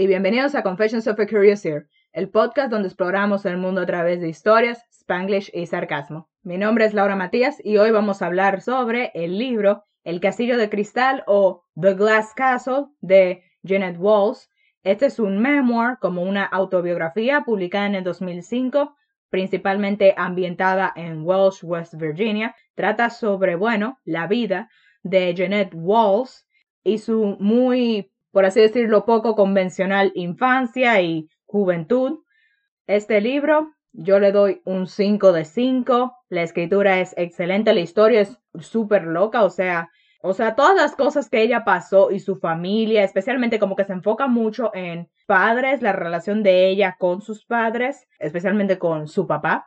y bienvenidos a Confessions of a Curious Ear, el podcast donde exploramos el mundo a través de historias, spanglish y sarcasmo. Mi nombre es Laura Matías y hoy vamos a hablar sobre el libro El Castillo de Cristal o The Glass Castle de Janet Walls. Este es un memoir como una autobiografía publicada en el 2005 principalmente ambientada en Welsh, West Virginia, trata sobre, bueno, la vida de Jeanette Walls y su muy, por así decirlo, poco convencional infancia y juventud. Este libro yo le doy un 5 de 5. La escritura es excelente, la historia es súper loca, o sea, o sea, todas las cosas que ella pasó y su familia, especialmente como que se enfoca mucho en padres, la relación de ella con sus padres, especialmente con su papá.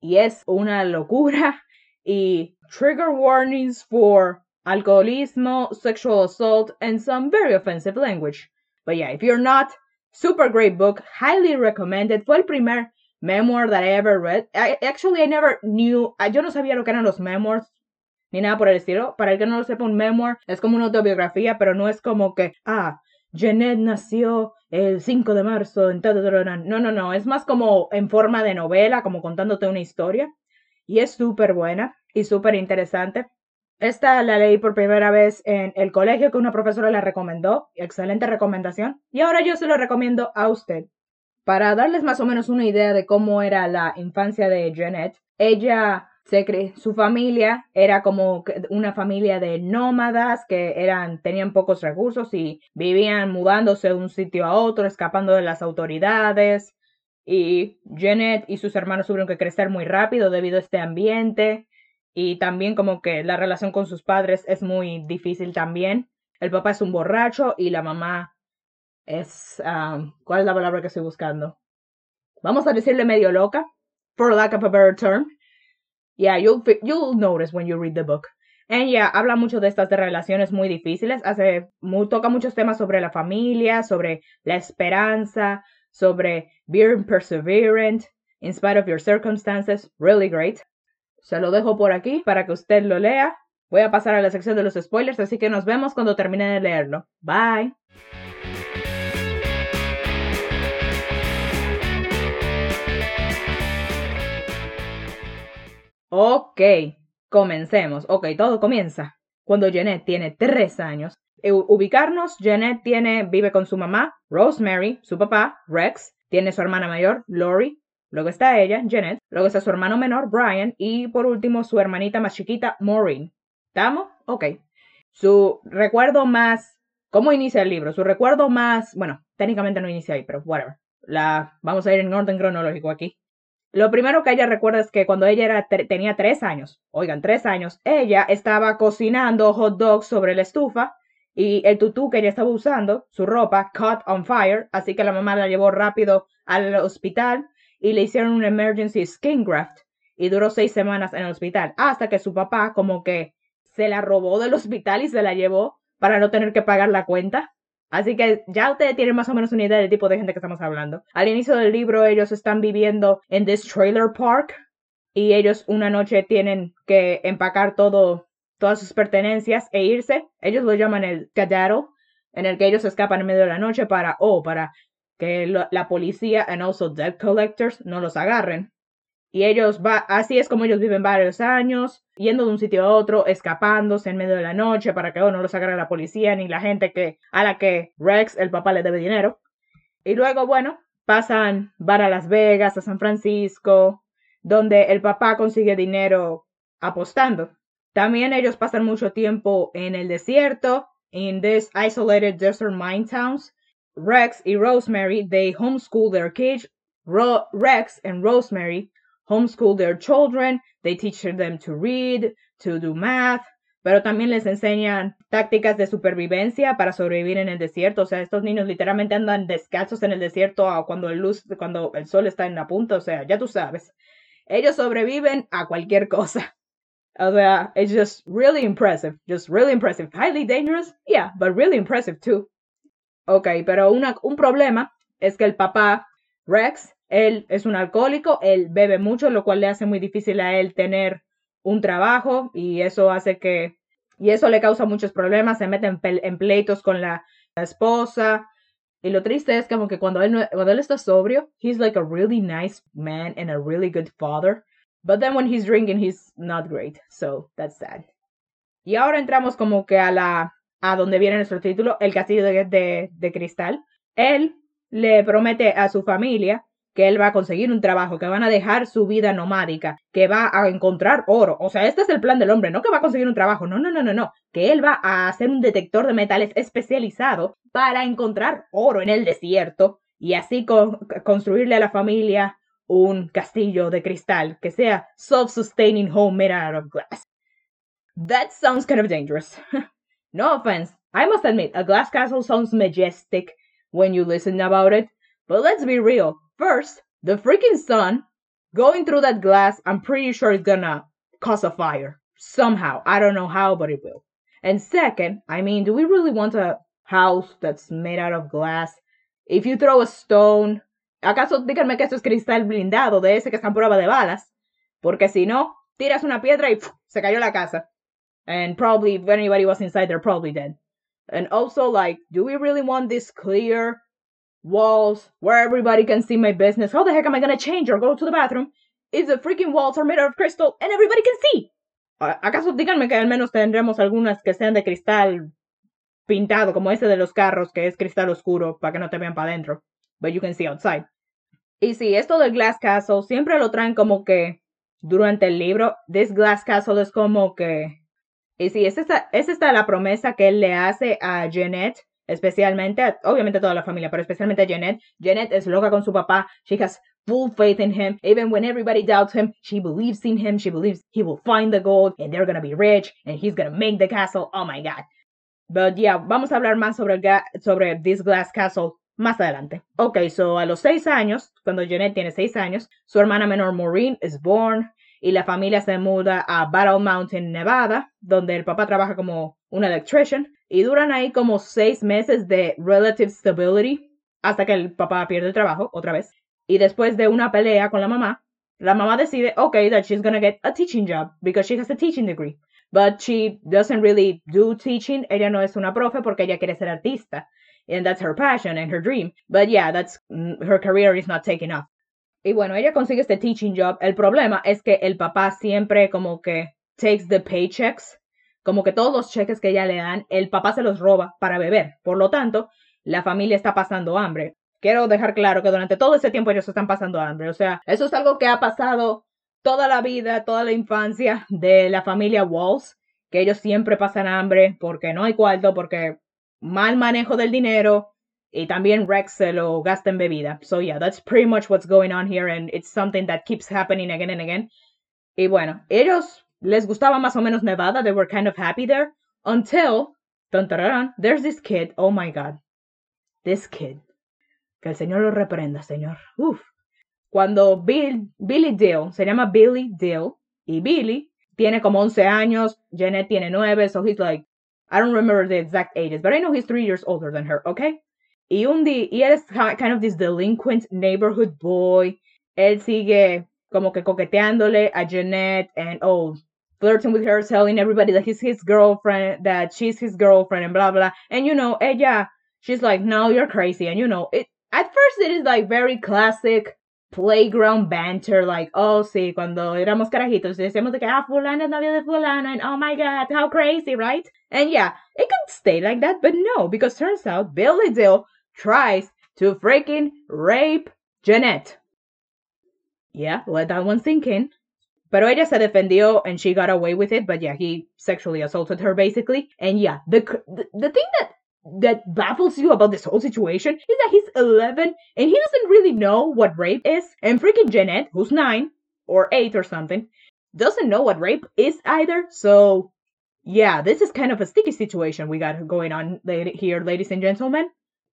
Y es una locura. Y trigger warnings for alcoholismo, sexual assault, and some very offensive language. But yeah, if you're not, super great book, highly recommended. Fue el primer memoir that I ever read. I, actually, I never knew, yo no sabía lo que eran los memoirs ni nada por el estilo. Para el que no lo sepa, un memoir es como una autobiografía, pero no es como que, ah, Jeanette nació el 5 de marzo en No, no, no, es más como en forma de novela, como contándote una historia. Y es súper buena y súper interesante. Esta la leí por primera vez en el colegio que una profesora la recomendó. Excelente recomendación. Y ahora yo se lo recomiendo a usted. Para darles más o menos una idea de cómo era la infancia de Jeanette, ella su familia era como una familia de nómadas que eran, tenían pocos recursos y vivían mudándose de un sitio a otro, escapando de las autoridades. Y Janet y sus hermanos tuvieron que crecer muy rápido debido a este ambiente. Y también como que la relación con sus padres es muy difícil también. El papá es un borracho y la mamá es... Um, ¿Cuál es la palabra que estoy buscando? Vamos a decirle medio loca, for lack of a better term. Yeah, you'll, you'll notice when you read the book. And yeah, habla mucho de estas relaciones muy difíciles, hace, toca muchos temas sobre la familia, sobre la esperanza, sobre being perseverant in spite of your circumstances. Really great. Se lo dejo por aquí para que usted lo lea. Voy a pasar a la sección de los spoilers, así que nos vemos cuando termine de leerlo. Bye. Ok, comencemos. Ok, todo comienza cuando Jeanette tiene tres años. E, ubicarnos, Jeanette tiene, vive con su mamá, Rosemary, su papá, Rex, tiene su hermana mayor, Lori, luego está ella, Jeanette, luego está su hermano menor, Brian, y por último su hermanita más chiquita, Maureen. ¿Estamos? Ok. Su recuerdo más... ¿Cómo inicia el libro? Su recuerdo más... Bueno, técnicamente no inicia ahí, pero whatever. La... Vamos a ir en orden cronológico aquí. Lo primero que ella recuerda es que cuando ella era tenía tres años, oigan, tres años, ella estaba cocinando hot dogs sobre la estufa y el tutú que ella estaba usando, su ropa, caught on fire, así que la mamá la llevó rápido al hospital y le hicieron un emergency skin graft y duró seis semanas en el hospital, hasta que su papá como que se la robó del hospital y se la llevó para no tener que pagar la cuenta. Así que ya ustedes tienen más o menos una idea del tipo de gente que estamos hablando. Al inicio del libro ellos están viviendo en this trailer park y ellos una noche tienen que empacar todo, todas sus pertenencias e irse. Ellos lo llaman el cadaro, en el que ellos escapan en medio de la noche para, oh, para que la policía and also debt collectors no los agarren. Y ellos va, así es como ellos viven varios años, yendo de un sitio a otro, escapándose en medio de la noche para que oh, no los agarre la policía ni la gente que, a la que Rex, el papá, le debe dinero. Y luego, bueno, pasan, van a Las Vegas, a San Francisco, donde el papá consigue dinero apostando. También ellos pasan mucho tiempo en el desierto, in this isolated desert mine towns. Rex y Rosemary, they homeschool their kids. Rex and Rosemary homeschool their children, they teach them to read, to do math, pero también les enseñan tácticas de supervivencia para sobrevivir en el desierto. O sea, estos niños literalmente andan descalzos en el desierto ah, cuando el, luz, cuando el sol está en la punta. O sea, ya tú sabes. Ellos sobreviven a cualquier cosa. O sea, it's just really impressive. Just really impressive. Highly dangerous, yeah, but really impressive too. Ok, pero una, un problema es que el papá, Rex, él es un alcohólico, él bebe mucho, lo cual le hace muy difícil a él tener un trabajo y eso hace que, y eso le causa muchos problemas, se mete en, pleitos con la, esposa Y lo triste es como que cuando él, cuando él está sobrio, he's like a really nice man and a really good father. But then when he's drinking, he's not great. So that's sad. Y ahora entramos como que a la a donde viene nuestro título, El Castillo de, de, Cristal. Él le promete a su familia que él va a conseguir un trabajo, que van a dejar su vida nomádica, que va a encontrar oro. O sea, este es el plan del hombre, no que va a conseguir un trabajo, no, no, no, no, no, que él va a hacer un detector de metales especializado para encontrar oro en el desierto y así construirle a la familia un castillo de cristal que sea self-sustaining home made out of glass. That sounds kind of dangerous. no offense. I must admit, a glass castle sounds majestic when you listen about it. But let's be real. First, the freaking sun going through that glass, I'm pretty sure it's gonna cause a fire. Somehow. I don't know how, but it will. And second, I mean, do we really want a house that's made out of glass? If you throw a stone, ¿acaso díganme que esto es cristal blindado de ese que está en prueba de balas? Porque si no, tiras una piedra y ¡puf! se cayó la casa. And probably, if anybody was inside, they're probably dead. And also, like, do we really want this clear walls where everybody can see my business? How the heck am I gonna change or go to the bathroom if the freaking walls are made out of crystal and everybody can see? ¿Acaso díganme que al menos tendremos algunas que sean de cristal pintado, como ese de los carros, que es cristal oscuro, para que no te vean para adentro? But you can see outside. Y sí, esto del Glass Castle siempre lo traen como que durante el libro. This Glass Castle es como que y sí, es esta, es esta la promesa que él le hace a Jeanette, especialmente, obviamente a toda la familia, pero especialmente a Jeanette. Jeanette es loca con su papá. She has full faith in him. Even when everybody doubts him, she believes in him. She believes he will find the gold and they're gonna be rich and he's gonna make the castle. Oh my god. But yeah, vamos a hablar más sobre, sobre This Glass Castle más adelante. Ok, so a los seis años, cuando Jeanette tiene seis años, su hermana menor Maureen is born y la familia se muda a Battle Mountain, Nevada, donde el papá trabaja como un electrician y duran ahí como seis meses de relative stability hasta que el papá pierde el trabajo otra vez. Y después de una pelea con la mamá, la mamá decide, okay, that she's gonna get a teaching job because she has a teaching degree. But she doesn't really do teaching. Ella no es una profe porque ella quiere ser artista. And that's her passion and her dream. But yeah, that's mm, her career is not taking off. Y bueno, ella consigue este teaching job. El problema es que el papá siempre como que takes the paychecks, como que todos los cheques que ella le dan, el papá se los roba para beber. Por lo tanto, la familia está pasando hambre. Quiero dejar claro que durante todo ese tiempo ellos están pasando hambre. O sea, eso es algo que ha pasado toda la vida, toda la infancia de la familia Walls, que ellos siempre pasan hambre porque no hay cuarto, porque mal manejo del dinero, y también Rex se lo gasta en bebida. So yeah, that's pretty much what's going on here and it's something that keeps happening again and again. Y bueno, ellos les gustaba más o menos Nevada. They were kind of happy there until dun, there's this kid. Oh my god. This kid. Que el Señor lo reprenda, Señor. Uf. Cuando Bill, Billy Dill, se llama Billy Dill, y Billy tiene como 11 años, Janet tiene 9, so he's like, I don't remember the exact ages, but I know he's 3 years older than her, okay? Y un día, y él es kind of this delinquent neighborhood boy. Él sigue como que coqueteándole a Jeannette and oh, flirting with her, telling everybody that he's his girlfriend, that she's his girlfriend, and blah blah. And you know, ella, she's like, no, you're crazy. And you know, it at first it is like very classic playground banter, like, oh, sí, cuando éramos carajitos, decíamos de que, ah, fulana es novia de fulana, and oh my god, how crazy, right? And yeah, it could stay like that, but no, because turns out Billy Dill tries to freaking rape Jeannette. Yeah, let that one sink in. Pero ella se defendió and she got away with it, but yeah, he sexually assaulted her basically. And yeah, the the, the thing that that baffles you about this whole situation is that he's 11 and he doesn't really know what rape is. And freaking Jeannette, who's 9 or 8 or something, doesn't know what rape is either. So, yeah, this is kind of a sticky situation we got going on here, ladies and gentlemen.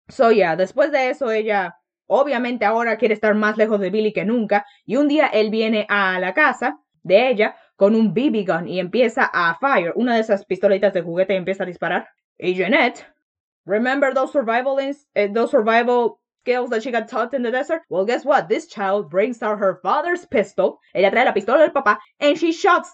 So, yeah, después de eso, ella obviamente ahora quiere estar más lejos de Billy que nunca. Y un día él viene a la casa de ella con un BB gun y empieza a fire, una de esas pistolitas de juguete y empieza a disparar. Y Jeanette, remember those survival, uh, those survival skills that she got taught in the desert? Well, guess what? This child brings out her father's pistol. Ella trae la pistola del papá and she shots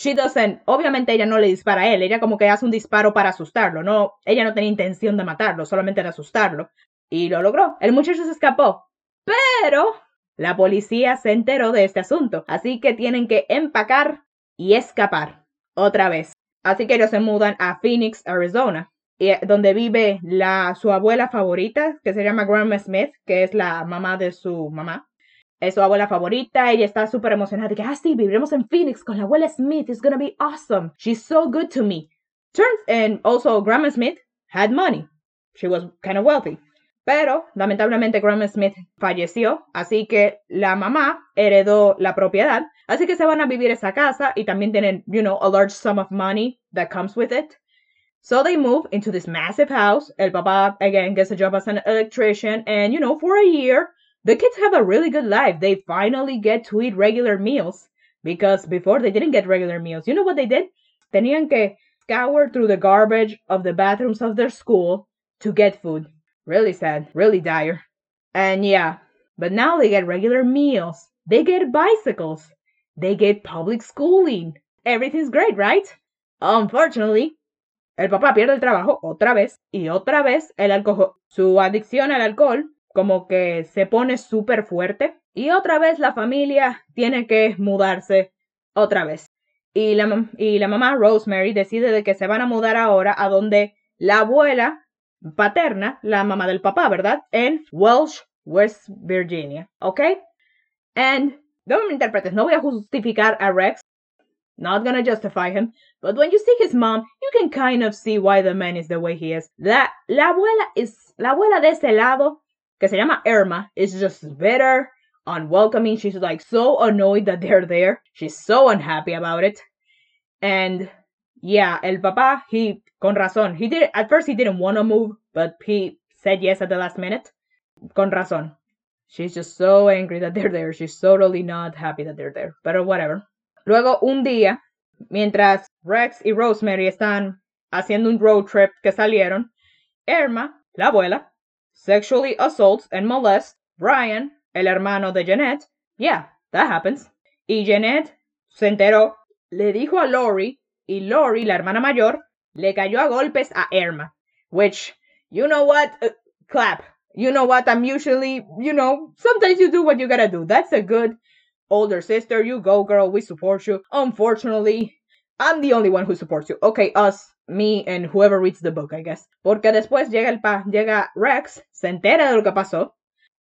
She doesn't, obviamente ella no le dispara a él, ella como que hace un disparo para asustarlo, no, ella no tenía intención de matarlo, solamente de asustarlo. Y lo logró. El muchacho se escapó. Pero la policía se enteró de este asunto. Así que tienen que empacar y escapar. Otra vez. Así que ellos se mudan a Phoenix, Arizona. Eh, donde vive la, su abuela favorita, que se llama Grandma Smith, que es la mamá de su mamá. Es su abuela favorita, ella está súper emocionada de que, ah, sí, viviremos en Phoenix con la abuela Smith, it's gonna be awesome. She's so good to me. Turns, and also Grandma Smith had money. She was kind of wealthy. Pero, lamentablemente, Grandma Smith falleció, así que la mamá heredó la propiedad. Así que se van a vivir esa casa y también tienen, you know, a large sum of money that comes with it. So they move into this massive house. El papá, again, gets a job as an electrician. And, you know, for a year, the kids have a really good life. They finally get to eat regular meals. Because before they didn't get regular meals. You know what they did? Tenían que scour through the garbage of the bathrooms of their school to get food. Really sad. Really dire. And yeah, but now they get regular meals. They get bicycles. They get public schooling. Everything's great, right? Unfortunately, El papá pierde el trabajo otra vez y otra vez el alcohol, su adicción al alcohol como que se pone súper fuerte y otra vez la familia tiene que mudarse otra vez. Y la, y la mamá Rosemary decide de que se van a mudar ahora a donde la abuela paterna, la mamá del papá, ¿verdad? En Welsh, West Virginia, ¿ok? And, no me interpretes, no voy a justificar a Rex Not gonna justify him, but when you see his mom, you can kind of see why the man is the way he is. La, la abuela is, la abuela de ese lado, que se llama Erma, is just bitter, unwelcoming. She's like so annoyed that they're there. She's so unhappy about it. And yeah, el papá, he, con razón, he did, at first he didn't want to move, but he said yes at the last minute. Con razón. She's just so angry that they're there. She's totally not happy that they're there. But whatever. Luego, un día, mientras Rex y Rosemary están haciendo un road trip que salieron, Erma, la abuela, sexually assaults and molests Brian, el hermano de Jeannette. Yeah, that happens. Y Jeannette se enteró, le dijo a Lori, y Lori, la hermana mayor, le cayó a golpes a Erma. Which, you know what? Uh, clap. You know what? I'm usually, you know, sometimes you do what you gotta do. That's a good older sister, you go, girl, we support you. Unfortunately, I'm the only one who supports you. Okay, us, me, and whoever reads the book, I guess. Porque después llega el pa, llega Rex, se entera de lo que pasó.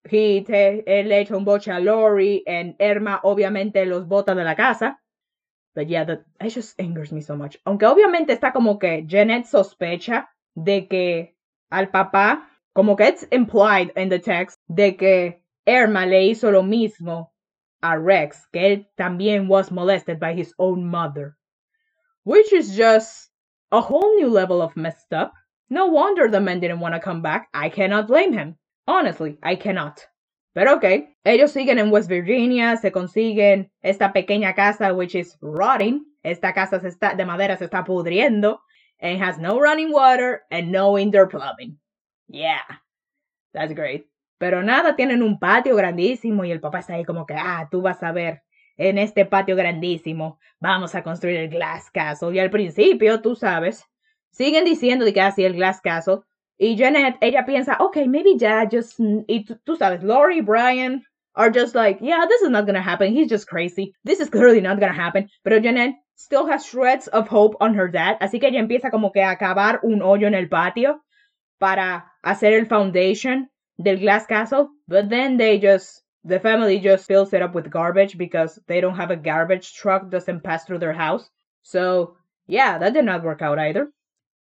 He te, él le echa un boche a Lori, and Irma obviamente los bota de la casa. But yeah, that, it just angers me so much. Aunque obviamente está como que Janet sospecha de que al papá, como que it's implied in the text, de que Irma le hizo lo mismo a Rex, que él también was molested by his own mother. Which is just a whole new level of messed up. No wonder the man didn't want to come back. I cannot blame him. Honestly, I cannot. Pero ok, ellos siguen en West Virginia, se consiguen esta pequeña casa which is rotting. Esta casa se está, de madera se está pudriendo and has no running water and no indoor plumbing. Yeah, that's great. Pero nada, tienen un patio grandísimo y el papá está ahí como que, ah, tú vas a ver, en este patio grandísimo vamos a construir el Glass Castle. Y al principio, tú sabes, siguen diciendo de que así ah, el Glass Castle. Y Janet, ella piensa, ok, maybe ya just, y tú, sabes, Lori, Brian, are just like, yeah, this is not gonna happen. He's just crazy. This is clearly not gonna happen. Pero Janet still has shreds of hope on her dad. Así que ella empieza como que a cavar un hoyo en el patio para hacer el foundation del glass castle, but then they just the family just fills it up with garbage because they don't have a garbage truck doesn't pass through their house. So, yeah, that did not work out either.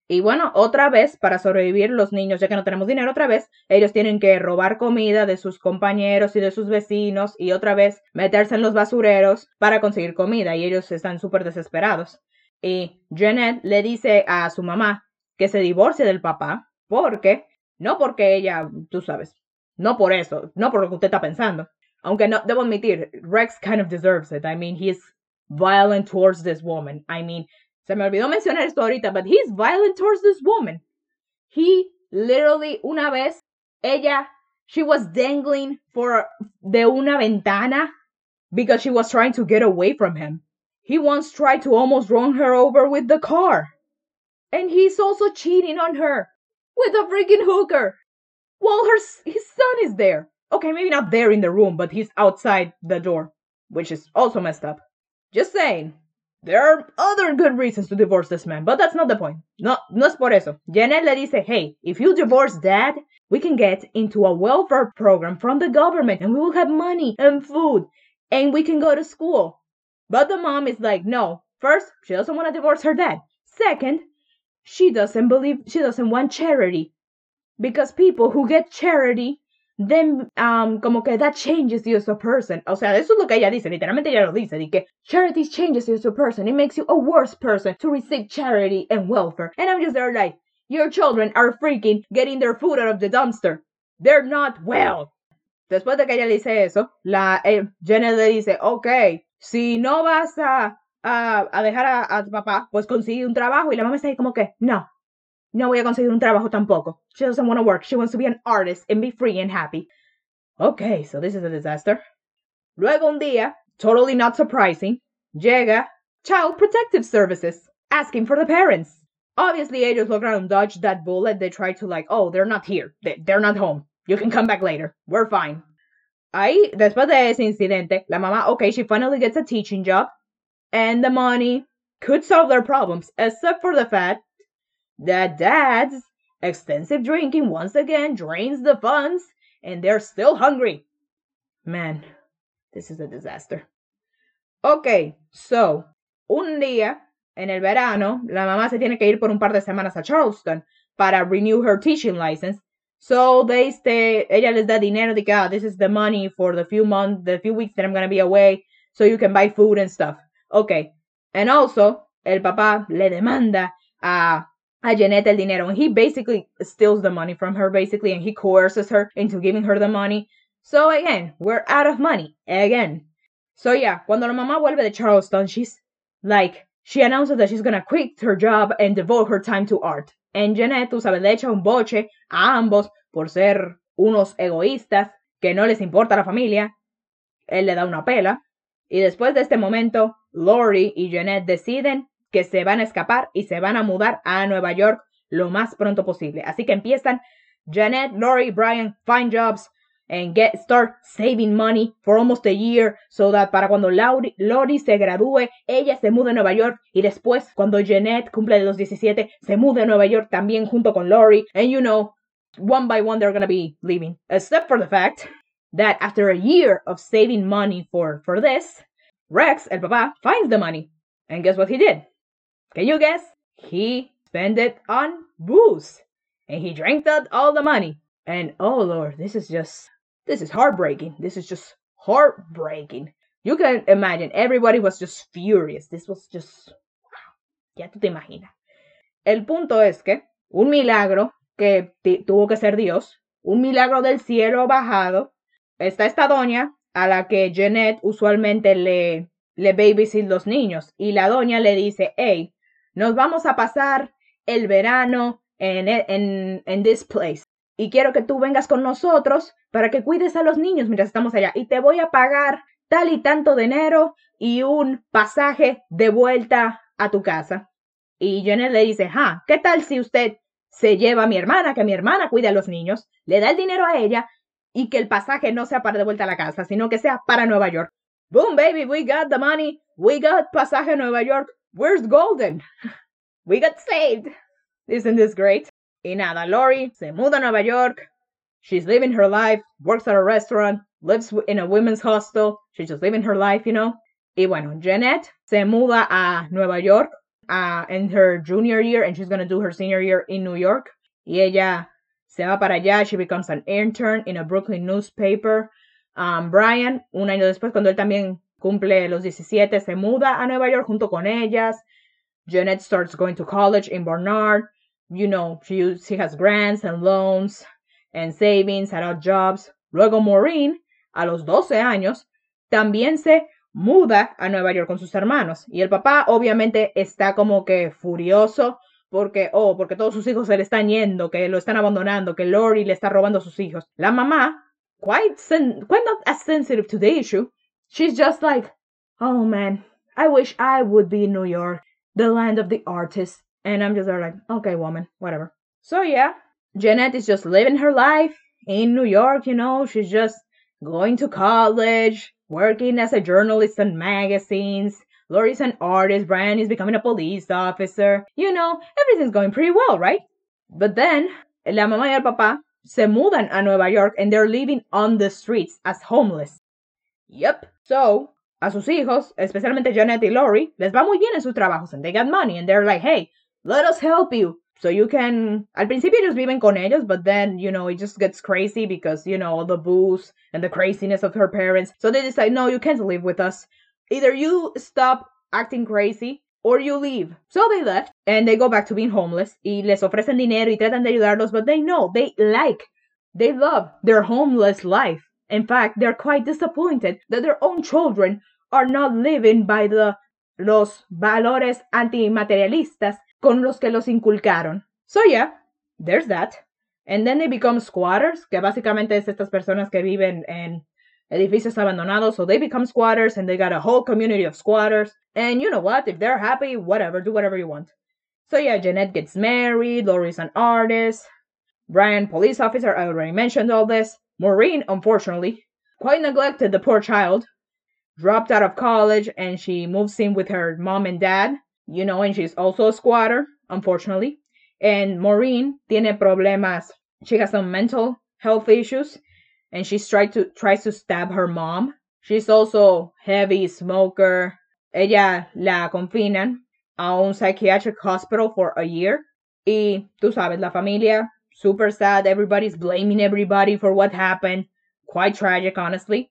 Y bueno, otra vez, para sobrevivir los niños, ya que no tenemos dinero otra vez, ellos tienen que robar comida de sus compañeros y de sus vecinos y otra vez meterse en los basureros para conseguir comida y ellos están súper desesperados. Y Janet le dice a su mamá que se divorcie del papá porque no porque ella, tú sabes, no por eso, no por lo que usted está pensando. Aunque no, debo admitir, Rex kind of deserves it. I mean, he's violent towards this woman. I mean, se me olvidó mencionar esto ahorita, but he's violent towards this woman. He literally, una vez, ella, she was dangling for, de una ventana because she was trying to get away from him. He once tried to almost run her over with the car. And he's also cheating on her with a freaking hooker. while her his son is there. Okay, maybe not there in the room, but he's outside the door, which is also messed up. Just saying. There are other good reasons to divorce this man, but that's not the point. No, no es por eso. Janet le dice, hey, if you divorce dad, we can get into a welfare program from the government and we will have money and food and we can go to school. But the mom is like, no. First, she doesn't want to divorce her dad. Second, she doesn't believe, she doesn't want charity. Because people who get charity, then, um, como que that changes you as a person. O sea, eso es lo que ella dice, literalmente ella lo dice, de que charity changes you as a person. It makes you a worse person to receive charity and welfare. And I'm just there like, your children are freaking getting their food out of the dumpster. They're not well. Después de que ella le dice eso, la eh, Janet le dice, ok, si no vas a, a, a dejar a, a, tu papá, pues consigue un trabajo. Y la mamá está ahí como que, no, no voy a conseguir un trabajo tampoco. She doesn't want to work. She wants to be an artist and be free and happy. Okay, so this is a disaster. Luego un día, totally not surprising, llega Child Protective Services asking for the parents. Obviously, ellos lograron dodge that bullet. They tried to like, oh, they're not here. They, they're not home. You can come back later. We're fine. Ahí, después de ese incidente, la mamá, okay, she finally gets a teaching job. And the money could solve their problems, except for the fact that dad's extensive drinking once again drains the funds and they're still hungry. Man, this is a disaster. Okay, so, un día en el verano, la mamá se tiene que ir por un par de semanas a Charleston para renew her teaching license. So they stay, ella les da dinero de que, ah, this is the money for the few months, the few weeks that I'm gonna be away, so you can buy food and stuff. Okay. And also, el papá le demanda a, a Jeannette el dinero, and he basically steals the money from her, basically, and he coerces her into giving her the money. So again, we're out of money. Again. So yeah, cuando la mamá vuelve de Charleston, she's like, she announces that she's gonna quit her job and devote her time to art. En Jeannette, tú sabes, le echa un boche a ambos por ser unos egoístas que no les importa la familia. Él le da una pela. Y después de este momento, Lori y Jeannette deciden que se van a escapar y se van a mudar a Nueva York lo más pronto posible. Así que empiezan Jeanette, Lori, Brian, find jobs, and get start saving money for almost a year so that para cuando Lori, Lori se gradúe, ella se mude a Nueva York y después cuando Jeanette cumple los 17 se mude a Nueva York también junto con Lori. And you know one by one they're gonna be leaving. Except for the fact that after a year of saving money for for this Rex el papá finds the money. And guess what he did can you guess he spent it on booze and he drank out all the money and oh lord this is just this is heartbreaking. This is just heartbreaking. You can imagine everybody was just furious. This was just. Ya tú te imaginas. El punto es que un milagro que tuvo que ser Dios, un milagro del cielo bajado, está esta doña a la que Jeanette usualmente le, le babysit los niños y la doña le dice, hey, nos vamos a pasar el verano en, en, en this place y quiero que tú vengas con nosotros para que cuides a los niños mientras estamos allá y te voy a pagar tal y tanto dinero y un pasaje de vuelta a tu casa. Y Janet le dice, ah, ¿qué tal si usted se lleva a mi hermana, que mi hermana cuide a los niños, le da el dinero a ella y que el pasaje no sea para de vuelta a la casa, sino que sea para Nueva York? Boom, baby, we got the money, we got pasaje a Nueva York, where's Golden? We got saved. Isn't this great? Y nada, Lori se muda a Nueva York. She's living her life, works at a restaurant, lives in a women's hostel. She's just living her life, you know. Y bueno, Jeannette se muda a Nueva York uh, in her junior year and she's gonna do her senior year in New York. Y ella se va para allá. She becomes an intern in a Brooklyn newspaper. Um, Brian, un año después, cuando él también cumple los 17, se muda a Nueva York junto con ellas. Jeanette starts going to college in Barnard you know, she, she has grants and loans and savings at odd jobs. Luego Maureen, a los 12 años, también se muda a Nueva York con sus hermanos. Y el papá obviamente está como que furioso porque, oh, porque todos sus hijos se le están yendo, que lo están abandonando, que Lori le está robando a sus hijos. La mamá, quite, quite not as sensitive to the issue, she's just like, oh man, I wish I would be in New York, the land of the artists. And I'm just there like, okay, woman, whatever. So yeah, Jeannette is just living her life in New York, you know, she's just going to college, working as a journalist on magazines. Lori's an artist, Brian is becoming a police officer. You know, everything's going pretty well, right? But then, la mamá y el papá se mudan a Nueva York and they're living on the streets as homeless. Yep. So, a sus hijos, especialmente Janet y Lori, les va muy bien en sus trabajos and they got money and they're like, hey, let us help you. So you can, al principio ellos viven con ellos, but then, you know, it just gets crazy because, you know, all the booze and the craziness of her parents. So they decide, no, you can't live with us. Either you stop acting crazy or you leave. So they left and they go back to being homeless y les ofrecen dinero y tratan de ayudarlos, but they know, they like, they love their homeless life. In fact, they're quite disappointed that their own children are not living by the los valores antimaterialistas con los que los inculcaron. So yeah, there's that. And then they become squatters, que básicamente es estas personas que viven en edificios abandonados. So they become squatters and they got a whole community of squatters. And you know what? If they're happy, whatever, do whatever you want. So yeah, Jeannette gets married, Lori's an artist, Brian, police officer, I already mentioned all this. Maureen, unfortunately, quite neglected the poor child, dropped out of college and she moves in with her mom and dad, you know, and she's also a squatter, unfortunately. And Maureen tiene problemas. She has some mental health issues and she's tried to tries to stab her mom. She's also heavy smoker. Ella la confinan a un psychiatric hospital for a year. Y tú sabes, la familia super sad. Everybody's blaming everybody for what happened. Quite tragic, honestly.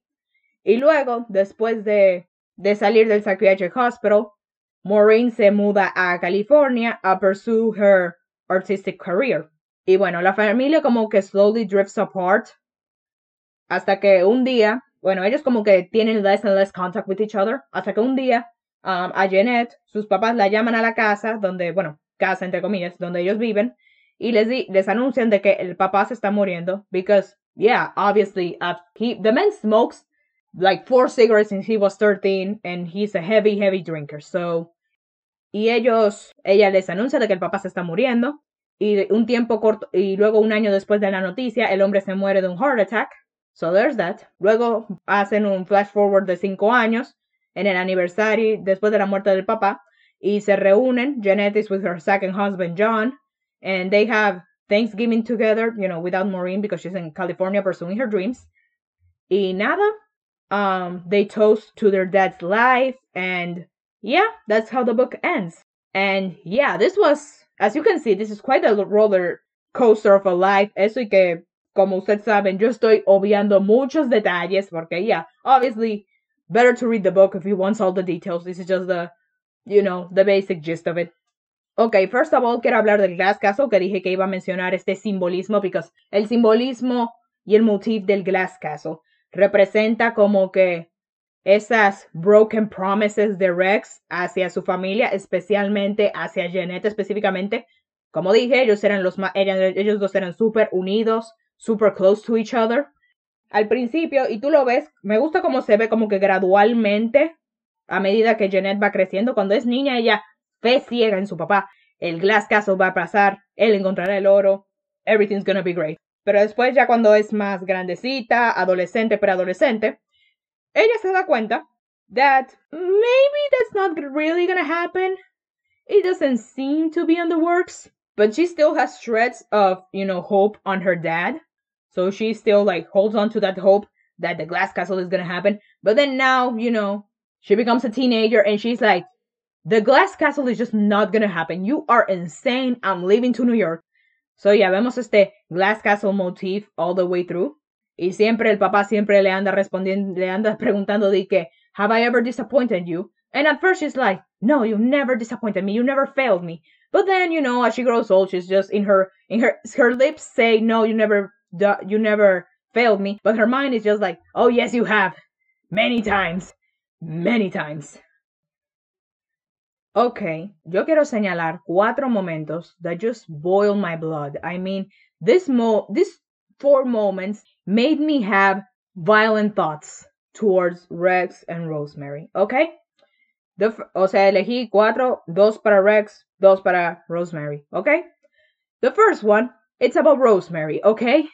Y luego, después de, de salir del psychiatric hospital, Maureen se muda a California a pursue her artistic career. Y bueno, la familia como que slowly drifts apart hasta que un día, bueno, ellos como que tienen less and less contact with each other, hasta que un día um, a Jeanette, sus papás la llaman a la casa donde, bueno, casa entre comillas, donde ellos viven, y les, di, les anuncian de que el papá se está muriendo, because, yeah, obviously, uh, he, the man smokes like four cigarettes since he was 13, and he's a heavy, heavy drinker, so, y ellos, ella les anuncia de que el papá se está muriendo, y un tiempo corto, y luego un año después de la noticia, el hombre se muere de un heart attack, So there's that. Luego hacen un flash forward de cinco años en el aniversario después de la muerte del papá y se reúnen. Janet is with her second husband John and they have Thanksgiving together, you know, without Maureen because she's in California pursuing her dreams. Y nada, um, they toast to their dad's life and yeah, that's how the book ends. And yeah, this was, as you can see, this is quite a roller coaster of a life. Eso y que como ustedes saben, yo estoy obviando muchos detalles porque, yeah, obviously, better to read the book if you want all the details. This is just the, you know, the basic gist of it. Ok, first of all, quiero hablar del Glass Castle, que dije que iba a mencionar este simbolismo, because el simbolismo y el motif del Glass Castle representa como que esas broken promises de Rex hacia su familia, especialmente hacia Jeanette específicamente. Como dije, ellos eran los ellos dos eran súper unidos, super close to each other. Al principio, y tú lo ves, me gusta cómo se ve como que gradualmente, a medida que Jeanette va creciendo, cuando es niña, ella fe ciega en su papá. El Glass Castle va a pasar, él encontrará el oro, everything's gonna be great. Pero después, ya cuando es más grandecita, adolescente, preadolescente, ella se da cuenta that maybe that's not really gonna happen. It doesn't seem to be in the works. But she still has shreds of, you know, hope on her dad. So she still like holds on to that hope that the glass castle is gonna happen. But then now, you know, she becomes a teenager and she's like, the glass castle is just not gonna happen. You are insane. I'm leaving to New York. So ya vemos este glass castle motif all the way through. Y siempre el papá siempre le anda respondiendo, le anda preguntando de que, have I ever disappointed you? And at first she's like, no, you never disappointed me. You never failed me. But then, you know, as she grows old, she's just in her in her her lips say, "No, you never you never failed me," but her mind is just like, "Oh yes, you have, many times, many times." Okay, yo quiero señalar cuatro momentos that just boil my blood. I mean, this mo this four moments made me have violent thoughts towards Rex and Rosemary. Okay? The, o sea, elegí cuatro, dos para Rex, dos para Rosemary, okay? The first one, it's about Rosemary, okay?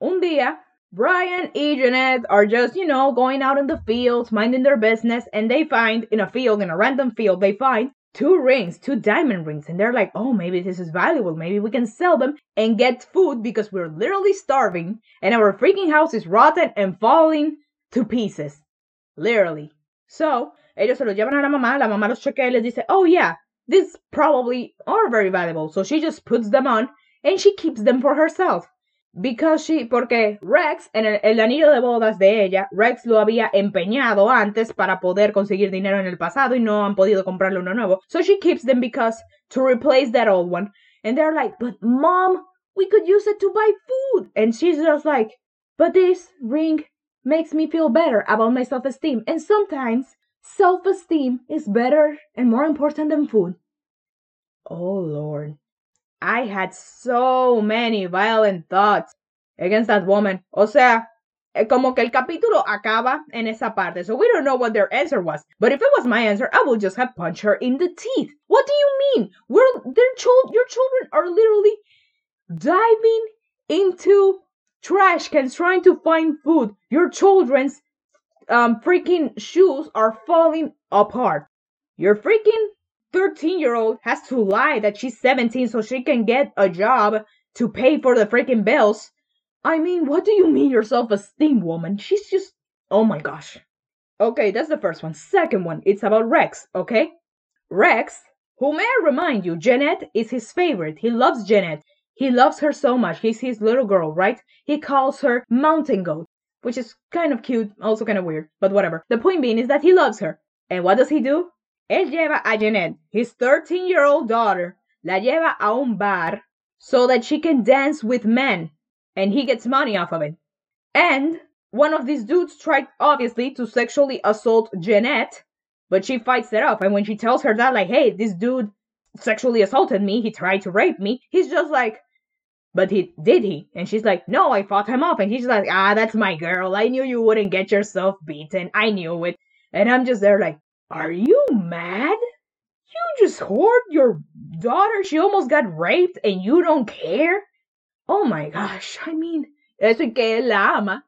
un día, Brian y Jeannette are just, you know, going out in the fields, minding their business, and they find in a field, in a random field, they find two rings, two diamond rings, and they're like, oh, maybe this is valuable. Maybe we can sell them and get food because we're literally starving and our freaking house is rotten and falling to pieces. Literally. So, ellos se los llevan a la mamá, la mamá los chequea y les dice, oh, yeah, these probably are very valuable. So she just puts them on and she keeps them for herself. Because she, porque Rex, en el, el, anillo de bodas de ella, Rex lo había empeñado antes para poder conseguir dinero en el pasado y no han podido comprarle uno nuevo. So she keeps them because to replace that old one. And they're like, but mom, we could use it to buy food. And she's just like, but this ring makes me feel better about my self esteem. And sometimes self esteem is better and more important than food. Oh Lord. I had so many violent thoughts against that woman. O sea, eh, como que el capítulo acaba en esa parte. So we don't know what their answer was. But if it was my answer, I would just have punched her in the teeth. What do you mean? We're their child your children are literally diving into trash cans trying to find food. Your children's um freaking shoes are falling apart. Your freaking 13 year old has to lie that she's 17 so she can get a job to pay for the freaking bills. I mean, what do you mean your self esteem, woman? She's just. Oh my gosh. Okay, that's the first one. Second one, it's about Rex, okay? Rex, who may I remind you, Jeannette is his favorite. He loves Jeannette. He loves her so much. He's his little girl, right? He calls her Mountain Goat, which is kind of cute, also kind of weird, but whatever. The point being is that he loves her. And what does he do? Él lleva a Jeannette, his 13 year old daughter, la lleva a un bar so that she can dance with men and he gets money off of it. And one of these dudes tried, obviously, to sexually assault Jeannette, but she fights it off. And when she tells her that, like, hey, this dude sexually assaulted me, he tried to rape me, he's just like, but he did he? And she's like, no, I fought him off. And he's like, ah, that's my girl. I knew you wouldn't get yourself beaten. I knew it. And I'm just there like, are you mad? You just hoard your daughter. She almost got raped and you don't care? Oh my gosh. I mean, eso y que él la ama.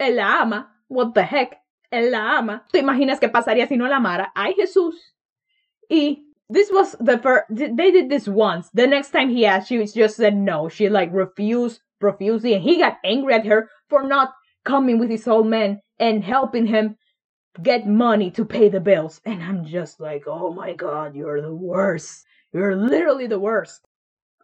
Él la ama. What the heck? Él la ama. ¿Te imaginas qué pasaría si no la amara? Ay, Jesús. Y this was the first, they did this once. The next time he asked, she just said no. She like refused profusely and he got angry at her for not coming with his old man and helping him get money to pay the bills. And I'm just like, oh my god, you're the worst. You're literally the worst.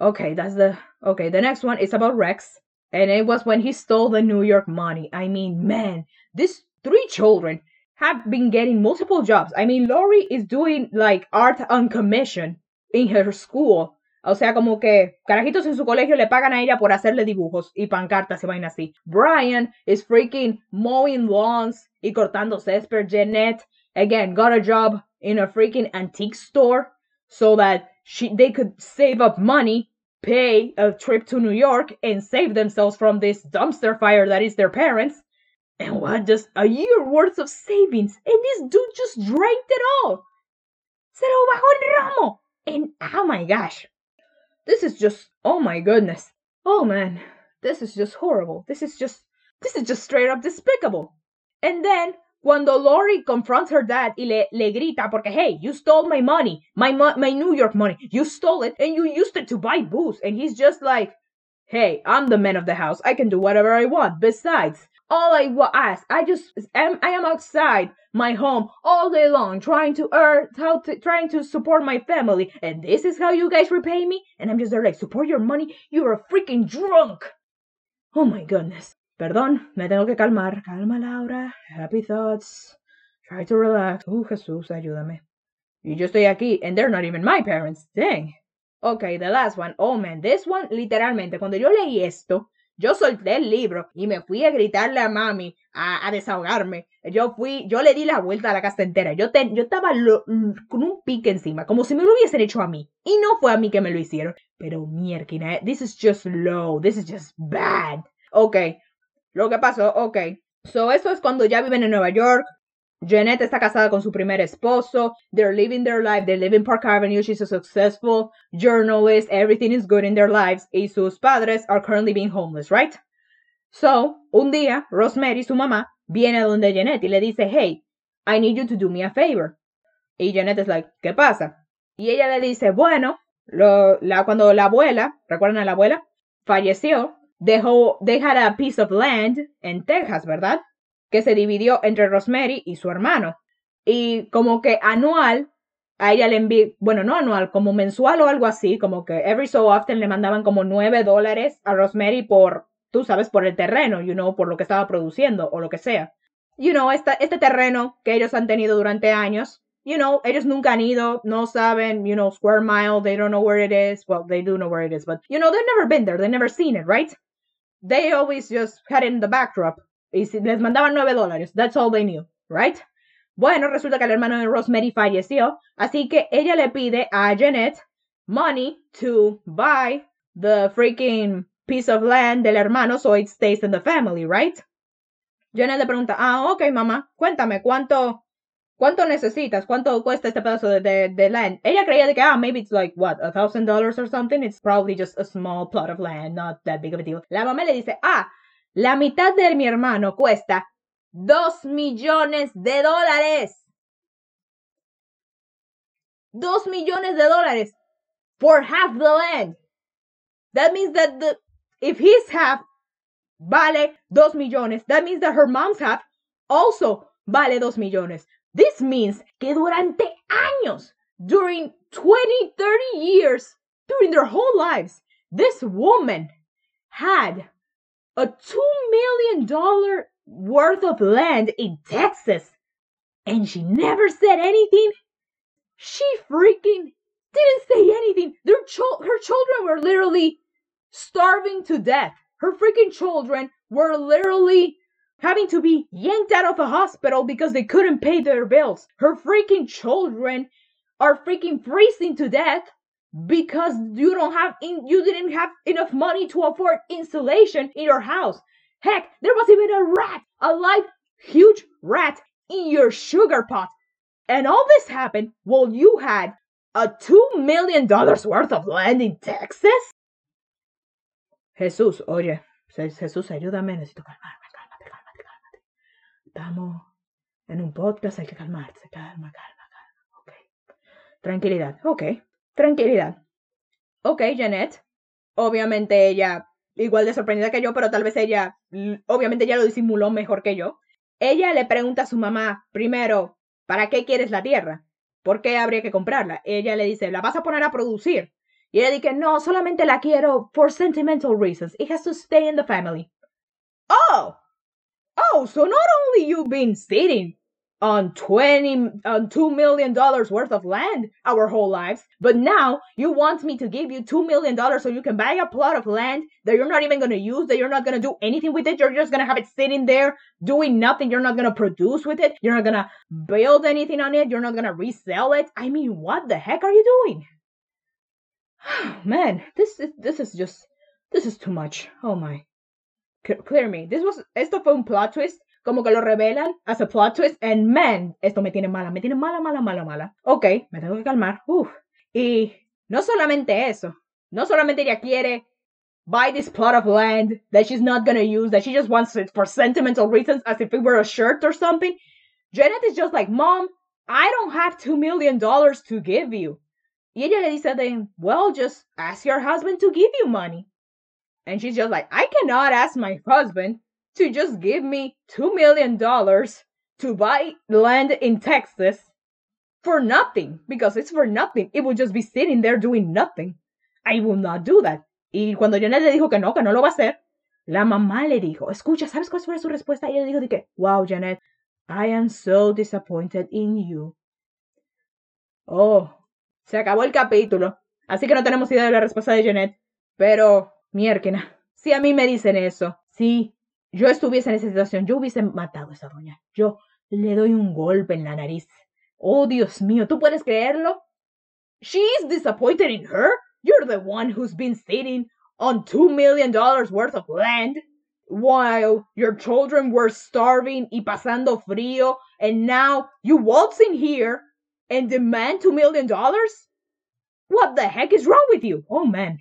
Okay, that's the okay. The next one is about Rex, and it was when he stole the New York money. I mean, man, these three children have been getting multiple jobs. I mean, Lori is doing like art on commission in her school. O sea, como que carajitos en su colegio le pagan a ella por hacerle dibujos y pancartas y vaina así. Brian is freaking mowing lawns y cortando césped. Jeannette, again, got a job in a freaking antique store so that she they could save up money, pay a trip to New York, and save themselves from this dumpster fire that is their parents. And what just a year worth of savings. And this dude just drank it all. Se lo bajó el ramo. And oh my gosh. This is just oh my goodness. Oh man. This is just horrible. This is just this is just straight up despicable. And then cuando Lori confronts her dad y le, le grita porque, hey, you stole my money, my, my New York money. You stole it and you used it to buy booze. And he's just like, hey, I'm the man of the house. I can do whatever I want. Besides, all I ask, I just am, I am outside my home all day long trying to earn, how to, trying to support my family. And this is how you guys repay me? And I'm just there like, support your money? You're a freaking drunk. Oh my goodness. Perdón, me tengo que calmar. Calma, Laura. Happy thoughts. Try to relax. Oh, Jesús, ayúdame. Y yo estoy aquí, and they're not even my parents. Dang. Okay, the last one. Oh, man, this one, literalmente, cuando yo leí esto, yo solté el libro y me fui a gritarle a mami, a, a desahogarme. Yo fui, yo le di la vuelta a la casa entera. Yo, yo estaba con un pique encima, como si me lo hubiesen hecho a mí. Y no fue a mí que me lo hicieron. Pero mierda, this is just low. This is just bad. Okay, lo que pasó, ok. So, eso es cuando ya viven en Nueva York. Jeanette está casada con su primer esposo. They're living their life. They live in Park Avenue. She's a successful journalist. Everything is good in their lives. Y sus padres are currently being homeless, right? So, un día, Rosemary, su mamá, viene a donde Janet y le dice, hey, I need you to do me a favor. Y Janet es like, ¿qué pasa? Y ella le dice, bueno, la, cuando la abuela, ¿recuerdan a la abuela? Falleció, dejó, they had a piece of land en Texas, ¿verdad? Que se dividió entre Rosemary y su hermano. Y como que anual, a ella le envió, bueno, no anual, como mensual o algo así, como que every so often le mandaban como nueve dólares a Rosemary por, tú sabes, por el terreno, you know, por lo que estaba produciendo o lo que sea. You know, esta, este terreno que ellos han tenido durante años, you know, ellos nunca han ido, no saben, you know, square mile, they don't know where it is. Well, they do know where it is, but, you know, they've never been there, they've never seen it, right? They always just had it in the backdrop. Y si les mandaban nueve dólares, that's all they knew, right? Bueno, resulta que el hermano de Rosemary falleció, así que ella le pide a Janet money to buy the freaking piece of land del hermano so it stays in the family, right? Janet le pregunta, ah, ok, mamá, cuéntame, ¿cuánto, cuánto necesitas? ¿Cuánto cuesta este pedazo de, de, de land? Ella creía de que, ah, maybe it's like, what, a thousand dollars or something? It's probably just a small plot of land, not that big of a deal. La mamá le dice, ah, la mitad de mi hermano cuesta dos millones de dólares. Dos millones de dólares for half the land. That means that the if his half vale dos millones, that means that her mom's half also vale dos millones. This means que durante años, during 20, 30 years, during their whole lives, this woman had a two million dollar worth of land in Texas. And she never said anything. She freaking didn't say anything. Their cho- her children were literally starving to death. Her freaking children were literally having to be yanked out of a hospital because they couldn't pay their bills. Her freaking children are freaking freezing to death because you don't have in, you didn't have enough money to afford insulation in your house. Heck, there was even a rat, a live huge rat in your sugar pot. And all this happened while you had a two million dollars worth of land in Texas. Jesús, oye, Jesús, ayúdame, necesito calmarme, cálmate, cálmate, cálmate. Estamos en un podcast, hay que calmarse, calma, calma, calma. Ok. Tranquilidad, ok. Tranquilidad. Ok, Janet. Obviamente ella, igual de sorprendida que yo, pero tal vez ella, obviamente ella lo disimuló mejor que yo. Ella le pregunta a su mamá, primero, ¿para qué quieres la tierra? ¿Por qué habría que comprarla? Ella le dice, ¿la vas a poner a producir? Y ella dice, no, solamente la quiero for sentimental reasons. It has to stay in the family. Oh! Oh, so not only you been sitting on 20 on 2 million dollars worth of land our whole lives. But now you want me to give you 2 million dollars so you can buy a plot of land that you're not even going to use that you're not going to do anything with it. You're just going to have it sitting there doing nothing. You're not going to produce with it. You're not going to build anything on it. You're not going to resell it. I mean what the heck are you doing? Man this is this is just this is too much. Oh my. Clear me. This was un plot twist como que lo revelan as a plot twist, and man, esto me tiene mala, me tiene mala, mala, mala, mala. Ok, me tengo que calmar. Uf. Y no solamente eso, no solamente ella quiere buy this plot of land that she's not gonna use, that she just wants it for sentimental reasons, as if it were a shirt or something. Janet is just like, Mom, I don't have two million dollars to give you. Y ella le dice then, well, just ask your husband to give you money. And she's just like, I cannot ask my husband to just give me $2 million to buy land in Texas for nothing, because it's for nothing. It would just be sitting there doing nothing. I will not do that. Y cuando Janet le dijo que no, que no lo va a hacer, la mamá le dijo, escucha, ¿sabes cuál fue su respuesta? Y ella dijo de que, wow, Janet, I am so disappointed in you. Oh, se acabó el capítulo. Así que no tenemos idea de la respuesta de Janet. Pero, mierda, si a mí me dicen eso, si yo estuviese en esa situación, yo hubiese matado a esa doña. Yo le doy un golpe en la nariz. Oh, Dios mío, ¿tú puedes creerlo? She's disappointed in her. You're the one who's been sitting on two million dollars worth of land while your children were starving y pasando frío, and now you waltz in here and demand two million dollars? What the heck is wrong with you? Oh man.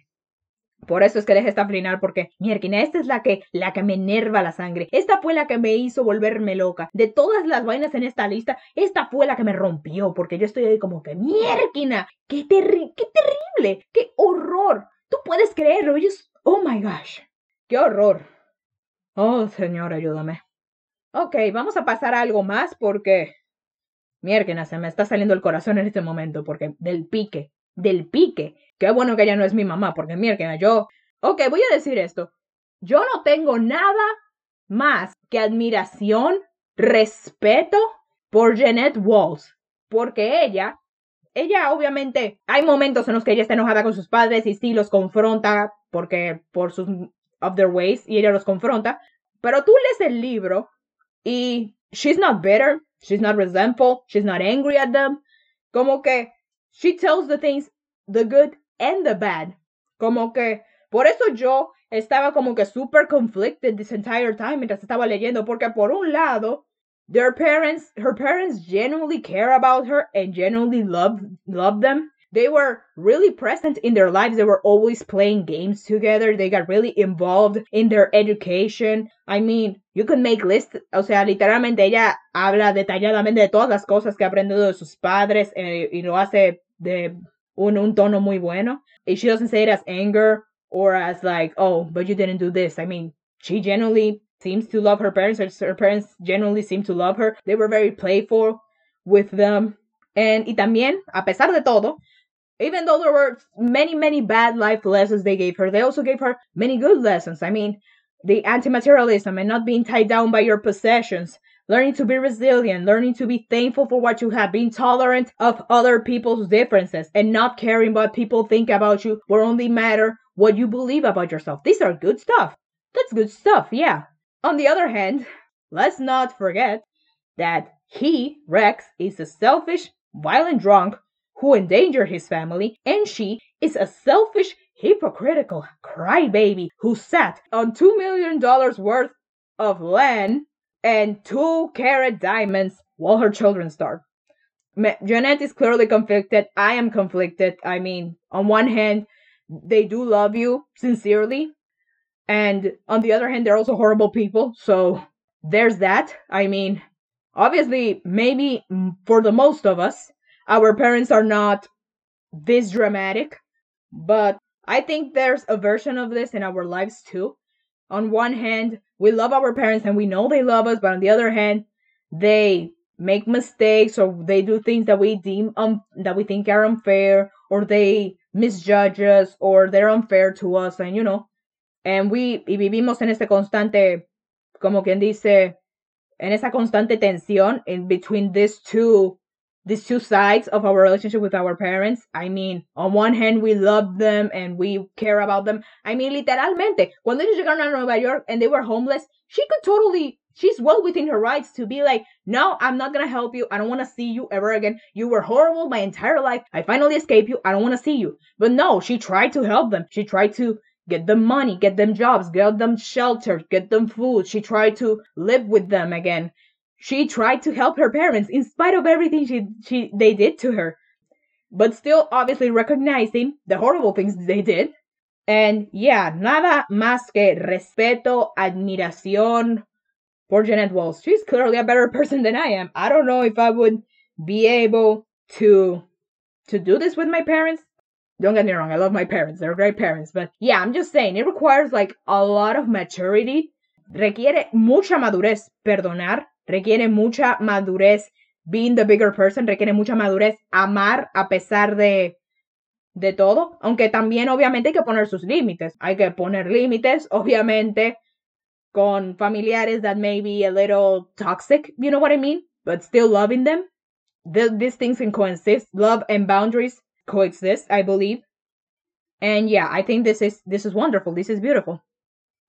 Por eso es que dejé esta final porque, mierda, esta es la que, la que me enerva la sangre. Esta fue la que me hizo volverme loca. De todas las vainas en esta lista, esta fue la que me rompió porque yo estoy ahí como que, mierda, qué, terri qué terrible, qué horror. Tú puedes creerlo, ellos, oh my gosh, qué horror. Oh, señor, ayúdame. Ok, vamos a pasar a algo más porque, mierda, se me está saliendo el corazón en este momento porque del pique, del pique. Qué bueno que ella no es mi mamá, porque mierda, yo... Ok, voy a decir esto. Yo no tengo nada más que admiración, respeto por Jeanette Walls, porque ella, ella obviamente, hay momentos en los que ella está enojada con sus padres y sí los confronta porque por sus of their ways y ella los confronta, pero tú lees el libro y she's not bitter, she's not resentful, she's not angry at them, como que she tells the things, the good and the bad. Como que por eso yo estaba como que super conflicted this entire time mientras estaba leyendo, porque por un lado, their parents, her parents genuinely care about her and genuinely love love them. They were really present in their lives. They were always playing games together. They got really involved in their education. I mean, you can make lists. O sea, literalmente ella habla detalladamente de todas las cosas que ha aprendido de sus padres eh, y lo hace de un, un tono muy bueno. And she doesn't say it as anger or as like, oh, but you didn't do this. I mean, she genuinely seems to love her parents. Her parents genuinely seem to love her. They were very playful with them. And y también, a pesar de todo, even though there were many, many bad life lessons they gave her, they also gave her many good lessons. I mean, the anti materialism and not being tied down by your possessions, learning to be resilient, learning to be thankful for what you have, being tolerant of other people's differences, and not caring what people think about you or only matter what you believe about yourself. These are good stuff. That's good stuff, yeah. On the other hand, let's not forget that he, Rex, is a selfish, violent drunk who endangered his family, and she is a selfish, hypocritical crybaby who sat on $2 million worth of land and two carat diamonds while her children starved. Jeannette is clearly conflicted. I am conflicted. I mean, on one hand, they do love you sincerely, and on the other hand, they're also horrible people. So there's that. I mean, obviously, maybe for the most of us, our parents are not this dramatic, but I think there's a version of this in our lives too. On one hand, we love our parents and we know they love us, but on the other hand, they make mistakes or they do things that we deem um that we think are unfair or they misjudge us or they're unfair to us and you know and we y vivimos en este constante como quien dice en esa constante tensión in between these two these two sides of our relationship with our parents. I mean, on one hand, we love them and we care about them. I mean, literalmente, cuando ellos llegaron a Nueva York and they were homeless, she could totally, she's well within her rights to be like, no, I'm not gonna help you. I don't wanna see you ever again. You were horrible my entire life. I finally escaped you. I don't wanna see you. But no, she tried to help them. She tried to get them money, get them jobs, get them shelter, get them food. She tried to live with them again she tried to help her parents in spite of everything she, she they did to her but still obviously recognizing the horrible things they did. And yeah nada más que respeto admiración por Jeannette Walls she's clearly a better person than I am. I don't know if I would be able to to do this with my parents. Don't get me wrong I love my parents. They're great parents but yeah I'm just saying it requires like a lot of maturity. Requiere mucha madurez perdonar requiere mucha madurez. Being the bigger person requiere mucha madurez. Amar a pesar de, de todo. Aunque también obviamente hay que poner sus límites. Hay que poner límites, obviamente, con familiares that may be a little toxic. You know what I mean? But still loving them. these things can coexist. Love and boundaries coexist, I believe. And yeah, I think this is this is wonderful. This is beautiful.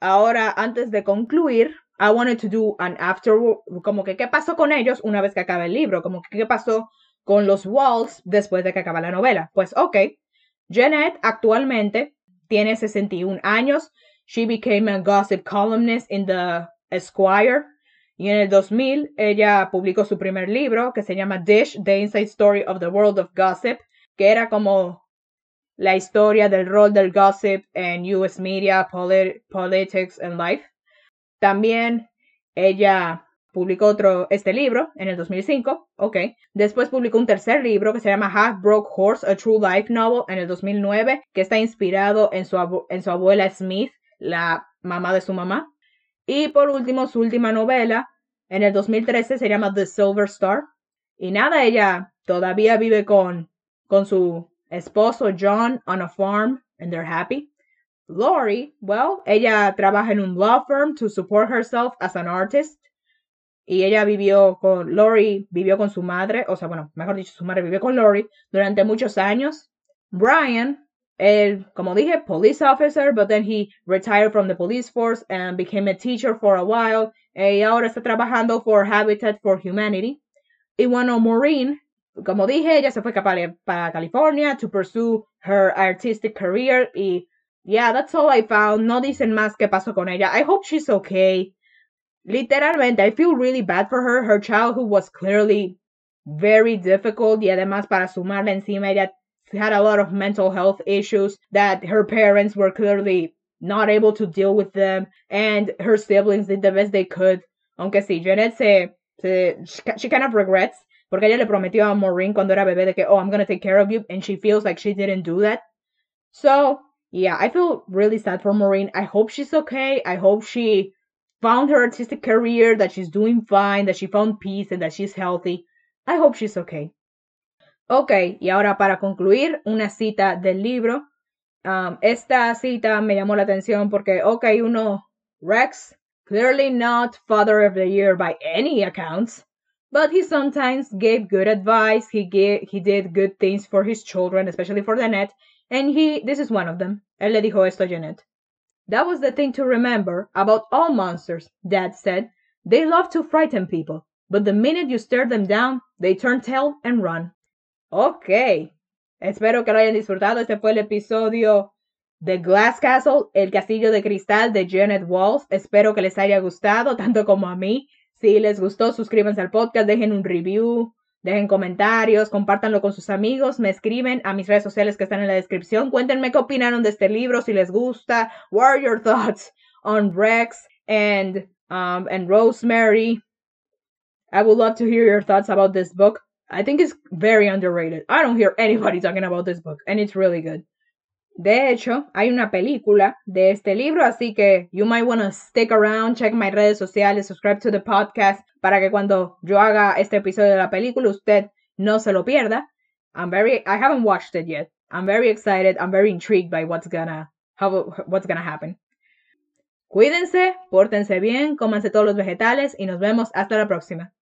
Ahora, antes de concluir, I wanted to do an after, como que qué pasó con ellos una vez que acaba el libro, como que qué pasó con los Walls después de que acaba la novela. Pues ok, Jeanette actualmente tiene 61 años. She became a gossip columnist in the Esquire. Y en el 2000 ella publicó su primer libro que se llama Dish, The Inside Story of the World of Gossip, que era como la historia del rol del gossip en US media, politics and life. También ella publicó otro, este libro en el 2005, ok. Después publicó un tercer libro que se llama Half Broke Horse, A True Life Novel en el 2009, que está inspirado en su, en su abuela Smith, la mamá de su mamá. Y por último, su última novela, en el 2013, se llama The Silver Star. Y nada, ella todavía vive con, con su esposo John on a farm and they're happy. Lori, well, ella trabaja en un law firm to support herself as an artist. Y ella vivió con, Lori vivió con su madre, o sea, bueno, mejor dicho, su madre vivió con Lori durante muchos años. Brian, él, como dije, police officer, but then he retired from the police force and became a teacher for a while. Eh, y ahora está trabajando for Habitat for Humanity. Y bueno, Maureen, como dije, ella se fue para California to pursue her artistic career. Y yeah, that's all I found. No dicen más qué pasó con ella. I hope she's okay. Literalmente, I feel really bad for her. Her childhood was clearly very difficult y además para sumarle encima ella had a lot of mental health issues that her parents were clearly not able to deal with them and her siblings did the best they could. Aunque sí, Janet se, se she kind of regrets porque ella le prometió a Maureen cuando era bebé de que, oh, I'm gonna take care of you and she feels like she didn't do that. So, yeah, I feel really sad for Maureen. I hope she's okay. I hope she found her artistic career, that she's doing fine, that she found peace and that she's healthy. I hope she's okay. Ok, y ahora para concluir, una cita del libro. Um, esta cita me llamó la atención porque, ok, uno, Rex, clearly not father of the year by any accounts, but he sometimes gave good advice. He gave, he did good things for his children, especially for Jeannette, and he, this is one of them. Él le dijo esto a Jeanette. That was the thing to remember about all monsters, Dad said. They love to frighten people, but the minute you stare them down, they turn tail and run. Ok. Espero que lo hayan disfrutado. Este fue el episodio de Glass Castle, el castillo de cristal de Janet Walls. Espero que les haya gustado, tanto como a mí. Si les gustó, suscríbanse al podcast, dejen un review, Dejen comentarios, compártanlo con sus amigos, me escriben a mis redes sociales que están en la descripción. Cuéntenme qué opinaron de este libro, si les gusta. What are your thoughts on Rex and um, and Rosemary? I would love to hear your thoughts about this book. I think it's very underrated. I don't hear anybody talking about this book, and it's really good. De hecho, hay una película de este libro, así que you might want to stick around, check my redes sociales, subscribe to the podcast para que cuando yo haga este episodio de la película usted no se lo pierda. I'm very I haven't watched it yet. I'm very excited. I'm very intrigued by what's gonna how what's gonna happen. Cuídense, pórtense bien, cómanse todos los vegetales y nos vemos hasta la próxima.